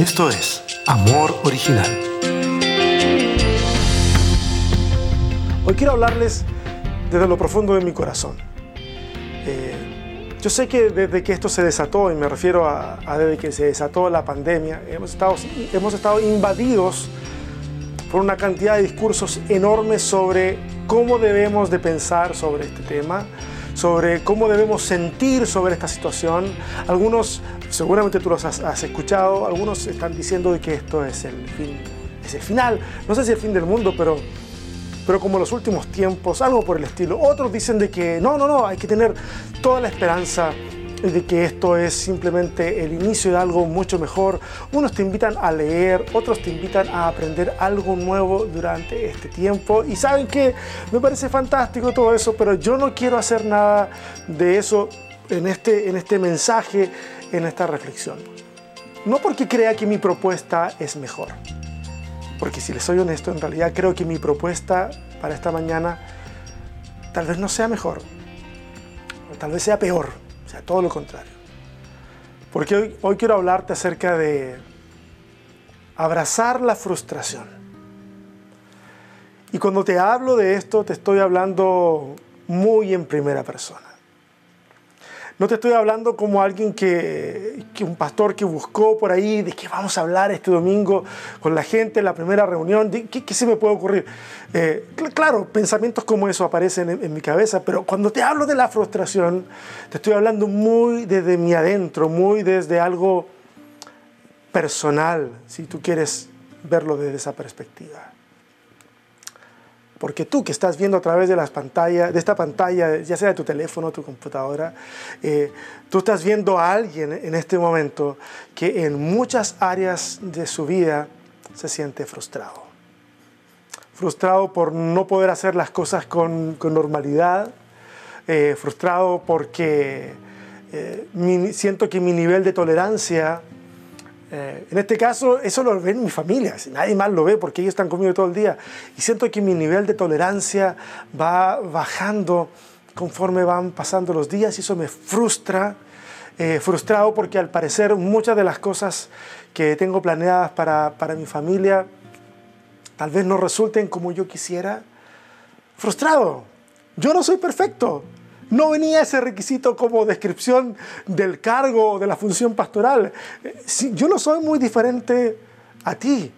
Esto es Amor Original. Hoy quiero hablarles desde lo profundo de mi corazón. Eh, yo sé que desde que esto se desató, y me refiero a, desde que se desató la pandemia, hemos estado, hemos estado invadidos por una cantidad de discursos enormes sobre cómo debemos de pensar sobre este tema, sobre cómo debemos sentir sobre esta situación. Algunos, seguramente tú los has, escuchado, algunos están diciendo de que esto es el fin, es el final. No sé si el fin del mundo, pero, pero como los últimos tiempos, algo por el estilo. Otros dicen de que no, no, no, hay que tener toda la esperanza de que esto es simplemente el inicio de algo mucho mejor. Unos te invitan a leer, otros te invitan a aprender algo nuevo durante este tiempo. Y saben que me parece fantástico todo eso, pero yo no quiero hacer nada de eso en este, en este mensaje, en esta reflexión. No porque crea que mi propuesta es mejor, porque si les soy honesto, en realidad creo que mi propuesta para esta mañana tal vez no sea mejor, tal vez sea peor o sea, todo lo contrario. Porque hoy, hoy quiero hablarte acerca de abrazar la frustración. Y cuando te hablo de esto, te estoy hablando muy en primera persona. No te estoy hablando como alguien que, un pastor que buscó por ahí de qué vamos a hablar este domingo con la gente en la primera reunión, qué, se me puede ocurrir. Eh, claro, pensamientos como eso aparecen en, mi cabeza, pero cuando te hablo de la frustración, te estoy hablando muy desde mi adentro, muy desde algo personal, si tú quieres verlo desde esa perspectiva. Porque tú que estás viendo a través de las pantallas, de esta pantalla, ya sea de tu teléfono, tu computadora, eh, tú estás viendo a alguien en este momento que en muchas áreas de su vida se siente frustrado. Frustrado por no poder hacer las cosas con, normalidad, eh, frustrado porque eh, siento que mi nivel de tolerancia eh, en este caso, eso lo ven mi familia, nadie más lo ve porque ellos están conmigo todo el día. Y siento que mi nivel de tolerancia va bajando conforme van pasando los días y eso me frustra. Eh, frustrado porque al parecer muchas de las cosas que tengo planeadas para, para mi familia tal vez no resulten como yo quisiera. Frustrado. Yo no soy perfecto. No venía ese requisito como descripción del cargo o de la función pastoral. Yo no soy muy diferente a ti.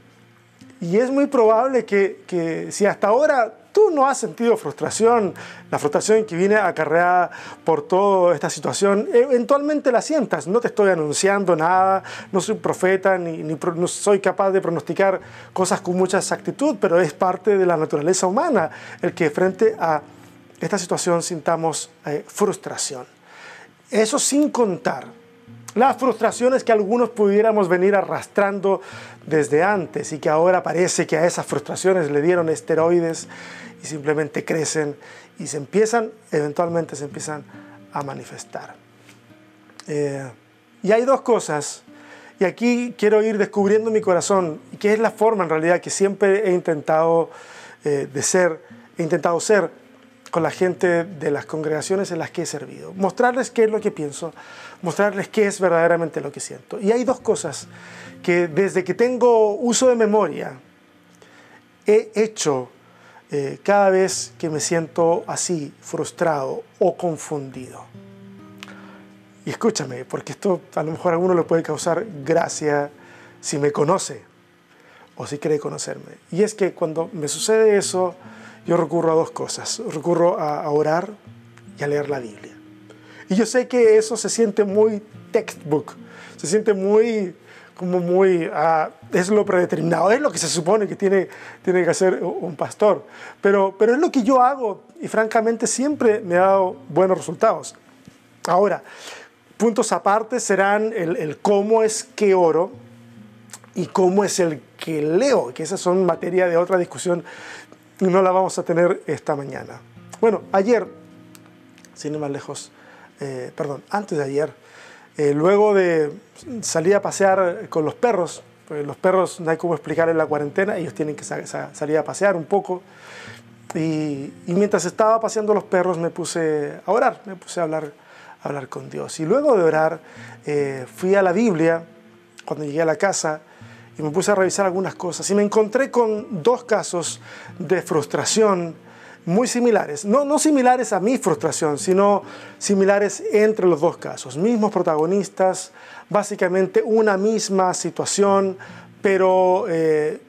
Y es muy probable que, si hasta ahora tú no has sentido frustración, la frustración que viene acarreada por toda esta situación, eventualmente la sientas. No te estoy anunciando nada, no soy profeta, ni, ni, soy capaz de pronosticar cosas con mucha exactitud, pero es parte de la naturaleza humana el que frente a esta situación sintamos eh, frustración. Eso sin contar las frustraciones que algunos pudiéramos venir arrastrando desde antes y que ahora parece que a esas frustraciones le dieron esteroides y simplemente crecen y se empiezan, eventualmente se empiezan a manifestar. Eh, y hay dos cosas, y aquí quiero ir descubriendo mi corazón, que es la forma en realidad que siempre he intentado eh, de ser, he intentado ser con la gente de las congregaciones en las que he servido. Mostrarles qué es lo que pienso, mostrarles qué es verdaderamente lo que siento. Y hay dos cosas que desde que tengo uso de memoria he hecho eh, cada vez que me siento así, frustrado o confundido. Y escúchame, porque esto a lo mejor a uno le puede causar gracia si me conoce o si cree conocerme. Y es que cuando me sucede eso, yo recurro a dos cosas. Recurro a, orar y a leer la Biblia. Y yo sé que eso se siente muy textbook, se siente muy, como muy, ah, es lo predeterminado, es lo que se supone que tiene, tiene que hacer un pastor. Pero, pero es lo que yo hago y francamente siempre me ha dado buenos resultados. Ahora, puntos aparte serán el, el cómo es que oro y cómo es el que leo, que esas son materia de otra discusión y no la vamos a tener esta mañana. Bueno, ayer, sin ir más lejos, eh, perdón, antes de ayer, eh, luego de salir a pasear con los perros, pues los perros no hay cómo explicar en la cuarentena, ellos tienen que salir a pasear un poco. Y, mientras estaba paseando los perros me puse a orar, me puse a hablar, a hablar con Dios. Y luego de orar eh, fui a la Biblia cuando llegué a la casa y me puse a revisar algunas cosas y me encontré con dos casos de frustración muy similares. No, no similares a mi frustración, sino similares entre los dos casos. Mismos protagonistas, básicamente una misma situación, pero eh,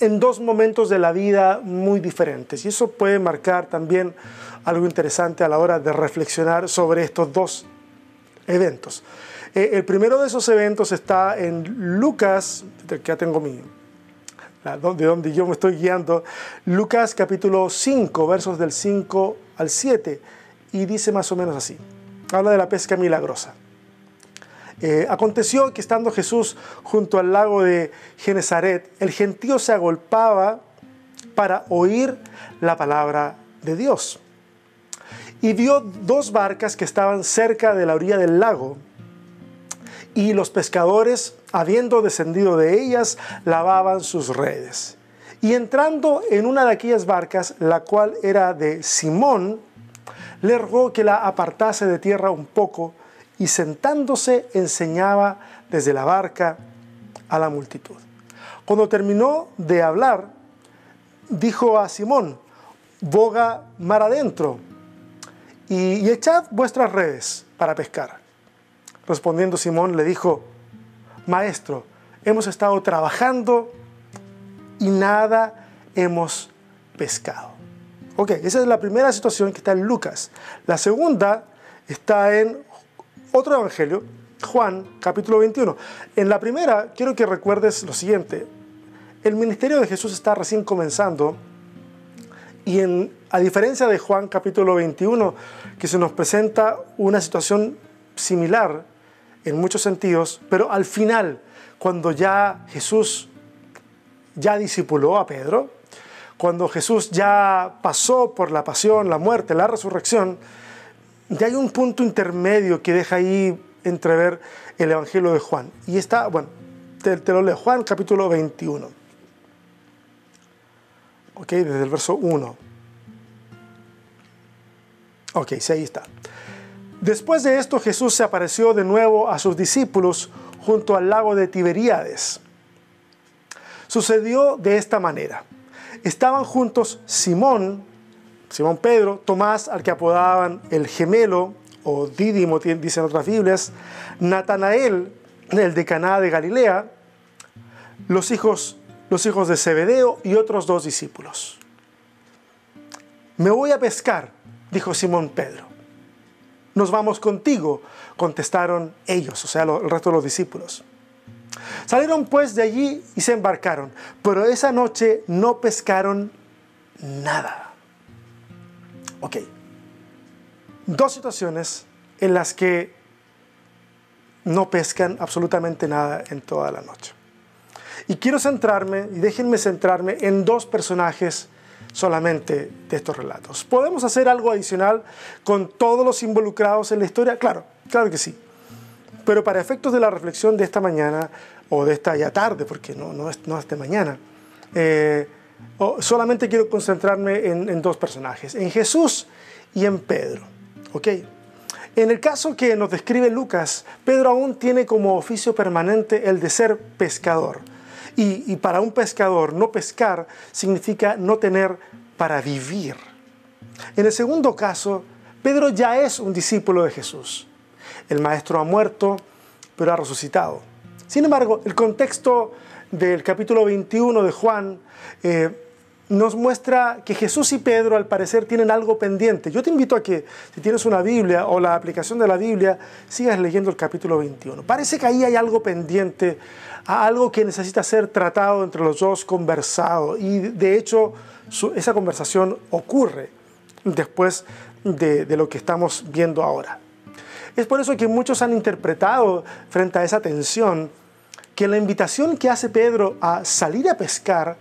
en dos momentos de la vida muy diferentes. Y eso puede marcar también algo interesante a la hora de reflexionar sobre estos dos eventos. Eh, el primero de esos eventos está en Lucas, que ya tengo de donde yo me estoy guiando, Lucas capítulo 5, versos del 5 al 7, y dice más o menos así. Habla de la pesca milagrosa. Eh, aconteció que estando Jesús junto al lago de Genezaret, el gentío se agolpaba para oír la palabra de Dios. Y vio dos barcas que estaban cerca de la orilla del lago, y los pescadores, habiendo descendido de ellas, lavaban sus redes. Y entrando en una de aquellas barcas, la cual era de Simón, le rogó que la apartase de tierra un poco, y sentándose enseñaba desde la barca a la multitud. Cuando terminó de hablar, dijo a Simón, boga mar adentro y, echad vuestras redes para pescar. Respondiendo Simón le dijo, Maestro, hemos estado trabajando y nada hemos pescado. Ok, esa es la primera situación que está en Lucas. La segunda está en otro evangelio, Juan capítulo 21. En la primera, quiero que recuerdes lo siguiente. El ministerio de Jesús está recién comenzando y a diferencia de Juan capítulo 21, que se nos presenta una situación similar en muchos sentidos, pero al final, cuando ya Jesús ya discipuló a Pedro, cuando Jesús ya pasó por la pasión, la muerte, la resurrección, ya hay un punto intermedio que deja ahí entrever el Evangelio de Juan. Y está, bueno, te, lo leo, Juan capítulo 21. Ok, desde el verso 1. Ok, sí, ahí está. Después de esto Jesús se apareció de nuevo a sus discípulos junto al lago de Tiberíades. Sucedió de esta manera. Estaban juntos Simón, Simón Pedro, Tomás, al que apodaban el gemelo, o Dídimo, dicen otras Biblias, Natanael, el de Caná de Galilea, los hijos, los hijos de Zebedeo y otros dos discípulos. Me voy a pescar, dijo Simón Pedro. Nos vamos contigo, contestaron ellos, o sea, el resto de los discípulos. Salieron pues de allí y se embarcaron, pero esa noche no pescaron nada. Ok. Dos situaciones en las que no pescan absolutamente nada en toda la noche. Y quiero centrarme, y déjenme centrarme en dos personajes solamente de estos relatos. ¿Podemos hacer algo adicional con todos los involucrados en la historia? Claro, claro que sí. Pero para efectos de la reflexión de esta mañana, o de esta ya tarde, porque no, no, es, no es de mañana, eh, solamente quiero concentrarme en, dos personajes, en Jesús y en Pedro. ¿ok? En el caso que nos describe Lucas, Pedro aún tiene como oficio permanente el de ser pescador. Y, para un pescador, no pescar significa no tener para vivir. En el segundo caso, Pedro ya es un discípulo de Jesús. El maestro ha muerto, pero ha resucitado. Sin embargo, el contexto del capítulo 21 de Juan eh, nos muestra que Jesús y Pedro al parecer tienen algo pendiente. Yo te invito a que si tienes una Biblia o la aplicación de la Biblia, sigas leyendo el capítulo 21. Parece que ahí hay algo pendiente, algo que necesita ser tratado entre los dos, conversado. Y de hecho esa conversación ocurre después de, de lo que estamos viendo ahora. Es por eso que muchos han interpretado frente a esa tensión que la invitación que hace Pedro a salir a pescar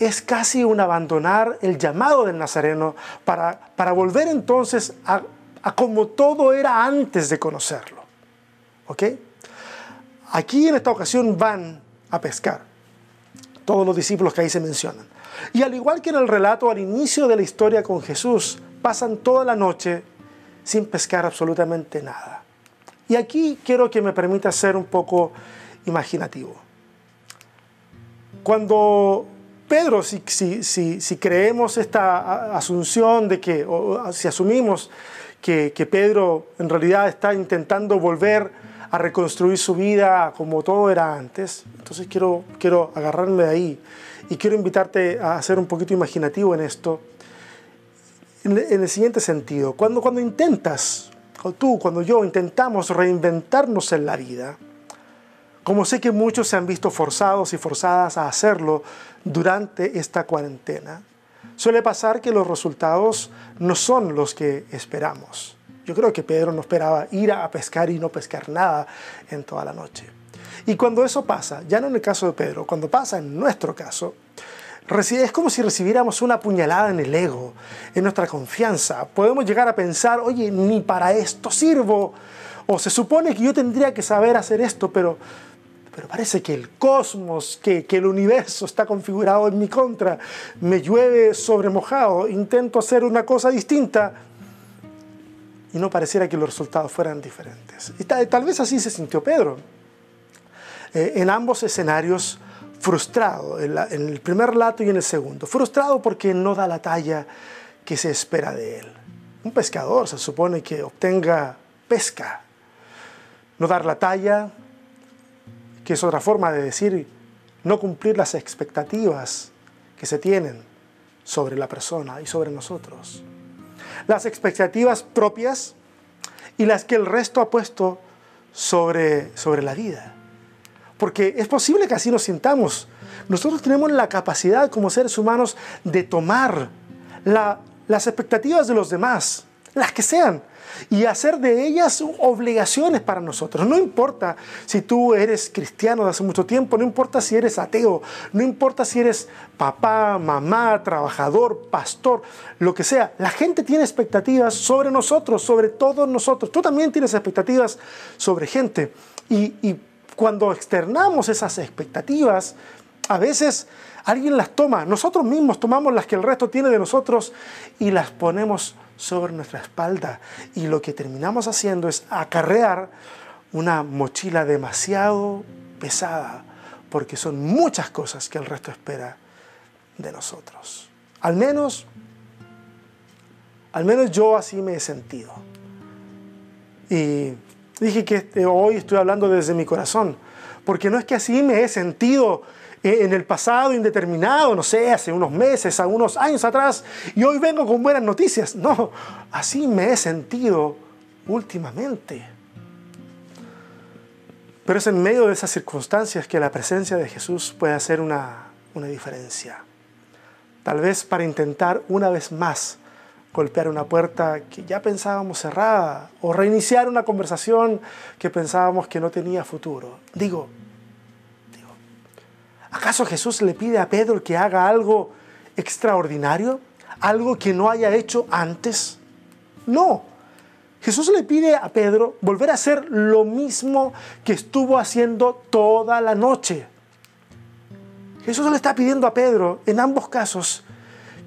es casi un abandonar el llamado del Nazareno para, para volver entonces a, como todo era antes de conocerlo. ¿Ok? Aquí en esta ocasión van a pescar todos los discípulos que ahí se mencionan. Y al igual que en el relato al inicio de la historia con Jesús, pasan toda la noche sin pescar absolutamente nada. Y aquí quiero que me permita ser un poco imaginativo. Cuando Pedro, si, si, creemos esta asunción de que, o si asumimos que, que Pedro en realidad está intentando volver a reconstruir su vida como todo era antes, entonces quiero, quiero agarrarme de ahí y quiero invitarte a ser un poquito imaginativo en esto, en, el siguiente sentido. Cuando, cuando intentas, o tú, cuando yo intentamos reinventarnos en la vida, como sé que muchos se han visto forzados y forzadas a hacerlo durante esta cuarentena, suele pasar que los resultados no son los que esperamos. Yo creo que Pedro no esperaba ir a pescar y no pescar nada en toda la noche. Y cuando eso pasa, ya no en el caso de Pedro, cuando pasa en nuestro caso, es como si recibiéramos una puñalada en el ego, en nuestra confianza. Podemos llegar a pensar, oye, ni para esto sirvo. O se supone que yo tendría que saber hacer esto, pero, pero parece que el cosmos, que, que el universo está configurado en mi contra. Me llueve sobre mojado, intento hacer una cosa distinta y no pareciera que los resultados fueran diferentes. Y tal, vez así se sintió Pedro. Eh, en ambos escenarios, frustrado, en, en, el primer relato y en el segundo. Frustrado porque no da la talla que se espera de él. Un pescador se supone que obtenga pesca. No dar la talla, que es otra forma de decir no cumplir las expectativas que se tienen sobre la persona y sobre nosotros las expectativas propias y las que el resto ha puesto sobre, sobre la vida. Porque es posible que así nos sintamos. Nosotros tenemos la capacidad como seres humanos de tomar las expectativas de los demás, las que sean, y hacer de ellas obligaciones para nosotros. No importa si tú eres cristiano de hace mucho tiempo, no importa si eres ateo, no importa si eres papá, mamá, trabajador, pastor, lo que sea. La gente tiene expectativas sobre nosotros, sobre todos nosotros. Tú también tienes expectativas sobre gente. Y, y cuando externamos esas expectativas, a veces alguien las toma, nosotros mismos tomamos las que el resto tiene de nosotros y las ponemos sobre nuestra espalda. Y lo que terminamos haciendo es acarrear una mochila demasiado pesada, porque son muchas cosas que el resto espera de nosotros. Al menos, al menos yo así me he sentido. Y dije que hoy estoy hablando desde mi corazón, porque no es que así me he sentido eh, en el pasado indeterminado, no sé, hace unos meses, a unos años atrás, y hoy vengo con buenas noticias. No, así me he sentido últimamente. Pero es en medio de esas circunstancias que la presencia de Jesús puede hacer una, una diferencia. Tal vez para intentar una vez más golpear una puerta que ya pensábamos cerrada o reiniciar una conversación que pensábamos que no tenía futuro. Digo, ¿Acaso Jesús le pide a Pedro que haga algo extraordinario? ¿Algo que no haya hecho antes? No. Jesús le pide a Pedro volver a hacer lo mismo que estuvo haciendo toda la noche. Jesús le está pidiendo a Pedro, en ambos casos,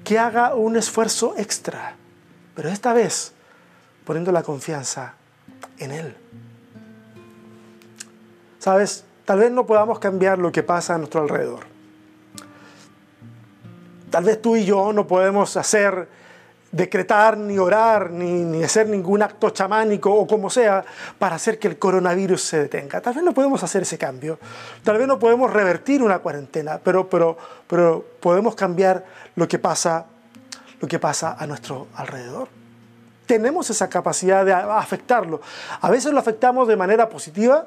que haga un esfuerzo extra, pero esta vez poniendo la confianza en Él. ¿Sabes? Tal vez no podamos cambiar lo que pasa a nuestro alrededor. Tal vez tú y yo no podemos hacer, decretar, ni orar, ni, hacer ningún acto chamánico o como sea para hacer que el coronavirus se detenga. Tal vez no podemos hacer ese cambio. Tal vez no podemos revertir una cuarentena, pero, pero, pero podemos cambiar lo que, pasa, lo que pasa a nuestro alrededor tenemos esa capacidad de afectarlo. A veces lo afectamos de manera positiva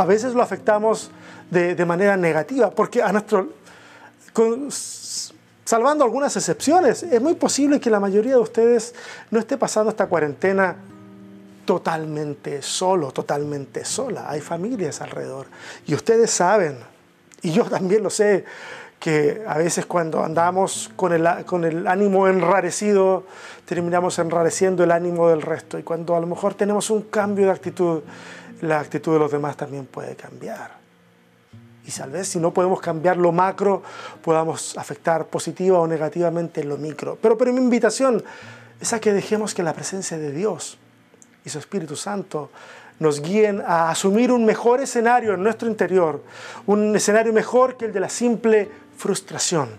a veces lo afectamos de, manera negativa, porque a nuestro, salvando algunas excepciones, es muy posible que la mayoría de ustedes no esté pasando esta cuarentena totalmente solo, totalmente sola. Hay familias alrededor y ustedes saben, y yo también lo sé, que a veces cuando andamos con el, con el ánimo enrarecido, terminamos enrareciendo el ánimo del resto. Y cuando a lo mejor tenemos un cambio de actitud, la actitud de los demás también puede cambiar. Y tal vez si no podemos cambiar lo macro, podamos afectar positiva o negativamente lo micro. Pero, pero mi invitación es a que dejemos que la presencia de Dios y su Espíritu Santo nos guíen a asumir un mejor escenario en nuestro interior, un escenario mejor que el de la simple frustración,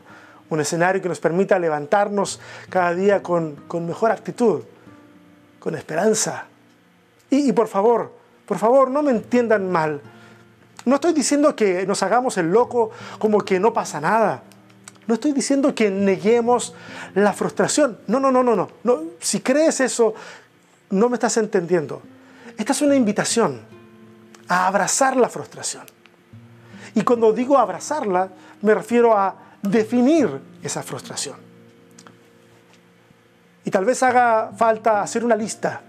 un escenario que nos permita levantarnos cada día con, mejor actitud, con esperanza. Y, y por favor, por favor, no me entiendan mal. No estoy diciendo que nos hagamos el loco como que no pasa nada. No estoy diciendo que neguemos la frustración. No, no, no, no, no. no. Si crees eso, no me estás entendiendo. Esta es una invitación a abrazar la frustración. Y cuando digo abrazarla, me refiero a definir esa frustración. Y tal vez haga falta hacer una lista.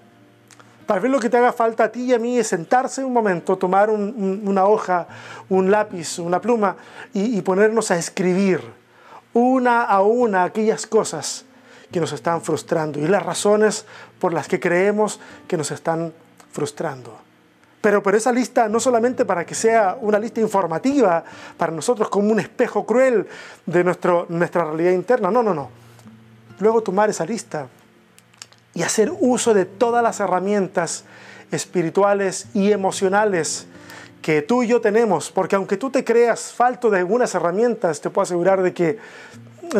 Tal vez lo que te haga falta a ti y a mí es sentarse un momento, tomar una hoja, un lápiz, una pluma y ponernos a escribir una a una aquellas cosas que nos están frustrando y las razones por las que creemos que nos están frustrando. Pero, por esa lista no solamente para que sea una lista informativa para nosotros como un espejo cruel de nuestro, nuestra realidad interna, no, no, no. Luego tomar esa lista y hacer uso de todas las herramientas espirituales y emocionales que tú y yo tenemos, porque aunque tú te creas falto de algunas herramientas, te puedo asegurar de que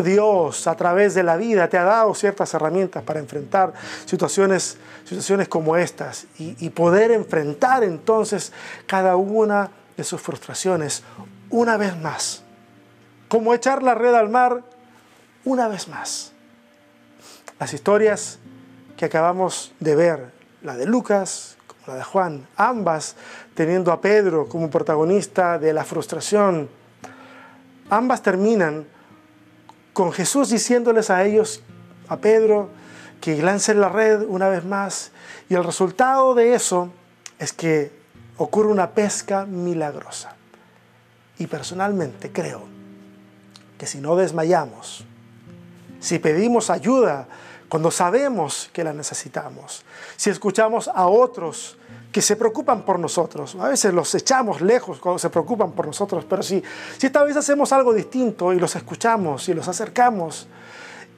Dios a través de la vida te ha dado ciertas herramientas para enfrentar situaciones, situaciones como estas y, y poder enfrentar entonces cada una de sus frustraciones una vez más. Como echar la red al mar una vez más. Las historias que acabamos de ver, la de Lucas, la de Juan, ambas teniendo a Pedro como protagonista de la frustración, ambas terminan con Jesús diciéndoles a ellos, a Pedro, que lancen la red una vez más. Y el resultado de eso es que ocurre una pesca milagrosa. Y personalmente creo que si no desmayamos, si pedimos ayuda cuando sabemos que la necesitamos, si escuchamos a otros que se preocupan por nosotros, a veces los echamos lejos cuando se preocupan por nosotros, pero si, si esta vez hacemos algo distinto y los escuchamos y los acercamos,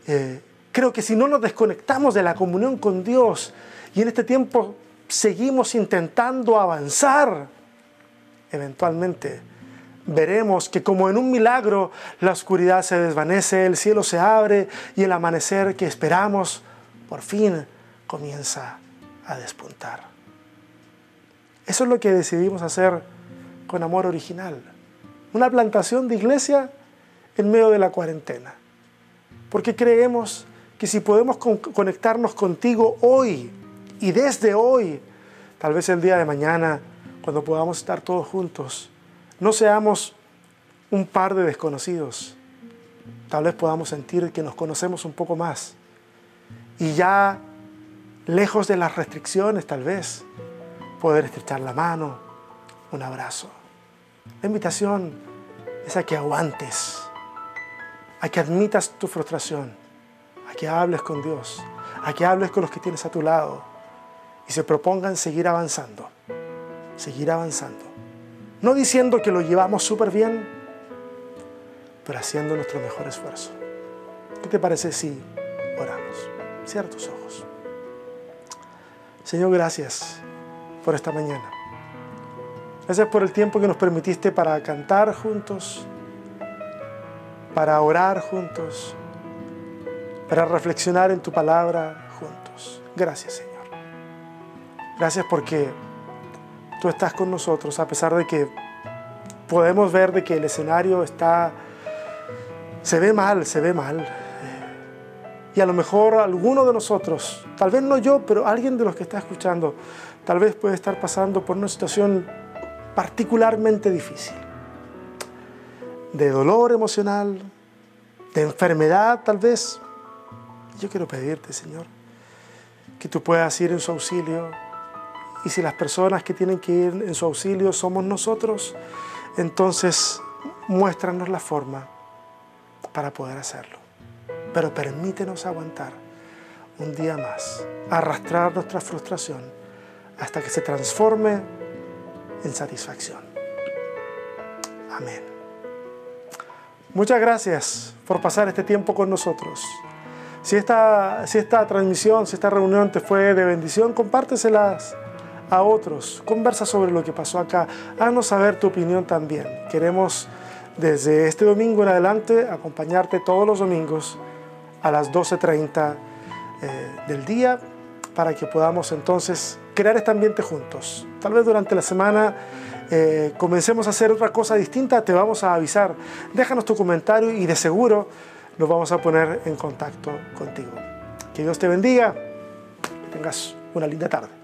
eh, creo que si no nos desconectamos de la comunión con Dios y en este tiempo seguimos intentando avanzar, eventualmente veremos que como en un milagro la oscuridad se desvanece, el cielo se abre y el amanecer que esperamos por fin comienza a despuntar. Eso es lo que decidimos hacer con Amor Original. Una plantación de iglesia en medio de la cuarentena. Porque creemos que si podemos conectarnos contigo hoy y desde hoy, tal vez el día de mañana, cuando podamos estar todos juntos, no seamos un par de desconocidos. Tal vez podamos sentir que nos conocemos un poco más. Y ya lejos de las restricciones tal vez, poder estrechar la mano, un abrazo. La invitación es a que aguantes, a que admitas tu frustración, a que hables con Dios, a que hables con los que tienes a tu lado y se propongan seguir avanzando, seguir avanzando. No diciendo que lo llevamos súper bien, pero haciendo nuestro mejor esfuerzo. ¿Qué te parece si oramos? Cierra tus ojos. Señor, gracias por esta mañana. Gracias por el tiempo que nos permitiste para cantar juntos, para orar juntos, para reflexionar en tu palabra juntos. Gracias, Señor. Gracias porque estás con nosotros a pesar de que podemos ver de que el escenario está se ve mal, se ve mal. Y a lo mejor alguno de nosotros, tal vez no yo, pero alguien de los que está escuchando, tal vez puede estar pasando por una situación particularmente difícil. De dolor emocional, de enfermedad tal vez. Yo quiero pedirte, Señor, que tú puedas ir en su auxilio, y si las personas que tienen que ir en su auxilio somos nosotros, entonces muéstranos la forma para poder hacerlo. Pero permítenos aguantar un día más, arrastrar nuestra frustración hasta que se transforme en satisfacción. Amén. Muchas gracias por pasar este tiempo con nosotros. Si esta, si esta transmisión, si esta reunión te fue de bendición, compárteselas a otros, conversa sobre lo que pasó acá, haznos saber tu opinión también. Queremos desde este domingo en adelante acompañarte todos los domingos a las 12.30 eh, del día para que podamos entonces crear este ambiente juntos. Tal vez durante la semana eh, comencemos a hacer otra cosa distinta, te vamos a avisar. Déjanos tu comentario y de seguro nos vamos a poner en contacto contigo. Que Dios te bendiga, que tengas una linda tarde.